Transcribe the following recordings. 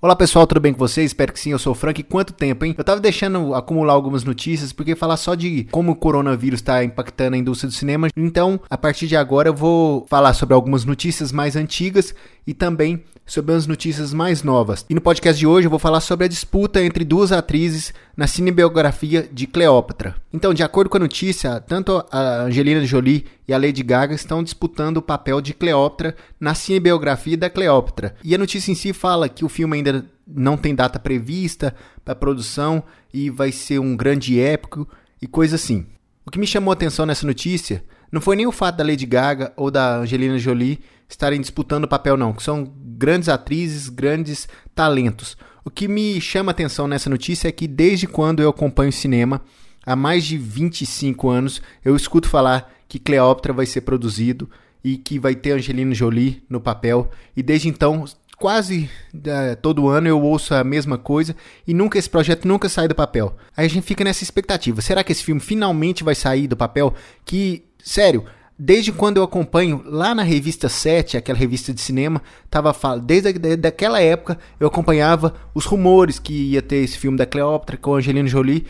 Olá pessoal, tudo bem com vocês? Espero que sim, eu sou o Frank. Quanto tempo, hein? Eu tava deixando acumular algumas notícias, porque falar só de como o coronavírus tá impactando a indústria do cinema. Então, a partir de agora, eu vou falar sobre algumas notícias mais antigas e também sobre as notícias mais novas. E no podcast de hoje eu vou falar sobre a disputa entre duas atrizes na cinebiografia de Cleópatra. Então, de acordo com a notícia, tanto a Angelina Jolie e a Lady Gaga estão disputando o papel de Cleópatra na cinebiografia da Cleópatra. E a notícia em si fala que o filme ainda não tem data prevista para produção e vai ser um grande épico e coisa assim. O que me chamou a atenção nessa notícia não foi nem o fato da Lady Gaga ou da Angelina Jolie estarem disputando o papel, não, que são grandes atrizes, grandes talentos. O que me chama atenção nessa notícia é que desde quando eu acompanho cinema, há mais de 25 anos, eu escuto falar que Cleópatra vai ser produzido e que vai ter Angelina Jolie no papel, e desde então quase é, todo ano eu ouço a mesma coisa e nunca esse projeto nunca sai do papel. Aí a gente fica nessa expectativa. Será que esse filme finalmente vai sair do papel? Que, sério, desde quando eu acompanho lá na revista 7, aquela revista de cinema, tava desde daquela época eu acompanhava os rumores que ia ter esse filme da Cleópatra com a Angelina Jolie.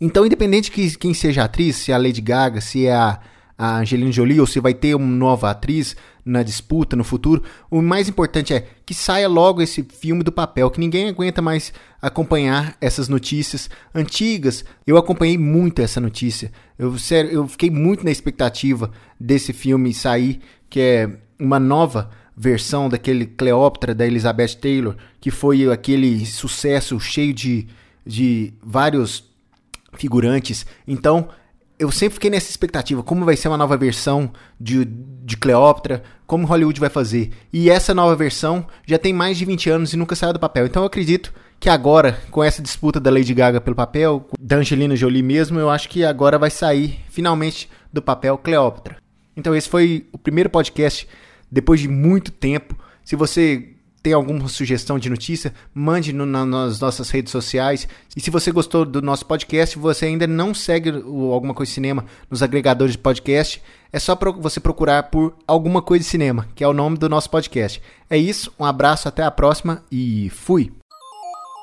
Então, independente de quem seja a atriz, se é a Lady Gaga, se é a a Angelina Jolie ou se vai ter uma nova atriz na disputa no futuro. O mais importante é que saia logo esse filme do papel, que ninguém aguenta mais acompanhar essas notícias antigas. Eu acompanhei muito essa notícia. Eu, sério, eu fiquei muito na expectativa desse filme sair, que é uma nova versão daquele Cleópatra da Elizabeth Taylor, que foi aquele sucesso cheio de, de vários figurantes. Então, eu sempre fiquei nessa expectativa, como vai ser uma nova versão de, de Cleópatra, como Hollywood vai fazer. E essa nova versão já tem mais de 20 anos e nunca saiu do papel. Então eu acredito que agora, com essa disputa da Lady Gaga pelo papel, da Angelina Jolie mesmo, eu acho que agora vai sair finalmente do papel Cleópatra. Então esse foi o primeiro podcast depois de muito tempo. Se você tem alguma sugestão de notícia, mande no, na, nas nossas redes sociais. E se você gostou do nosso podcast, você ainda não segue o Alguma Coisa de Cinema nos agregadores de podcast, é só pro, você procurar por Alguma Coisa de Cinema, que é o nome do nosso podcast. É isso, um abraço, até a próxima e fui!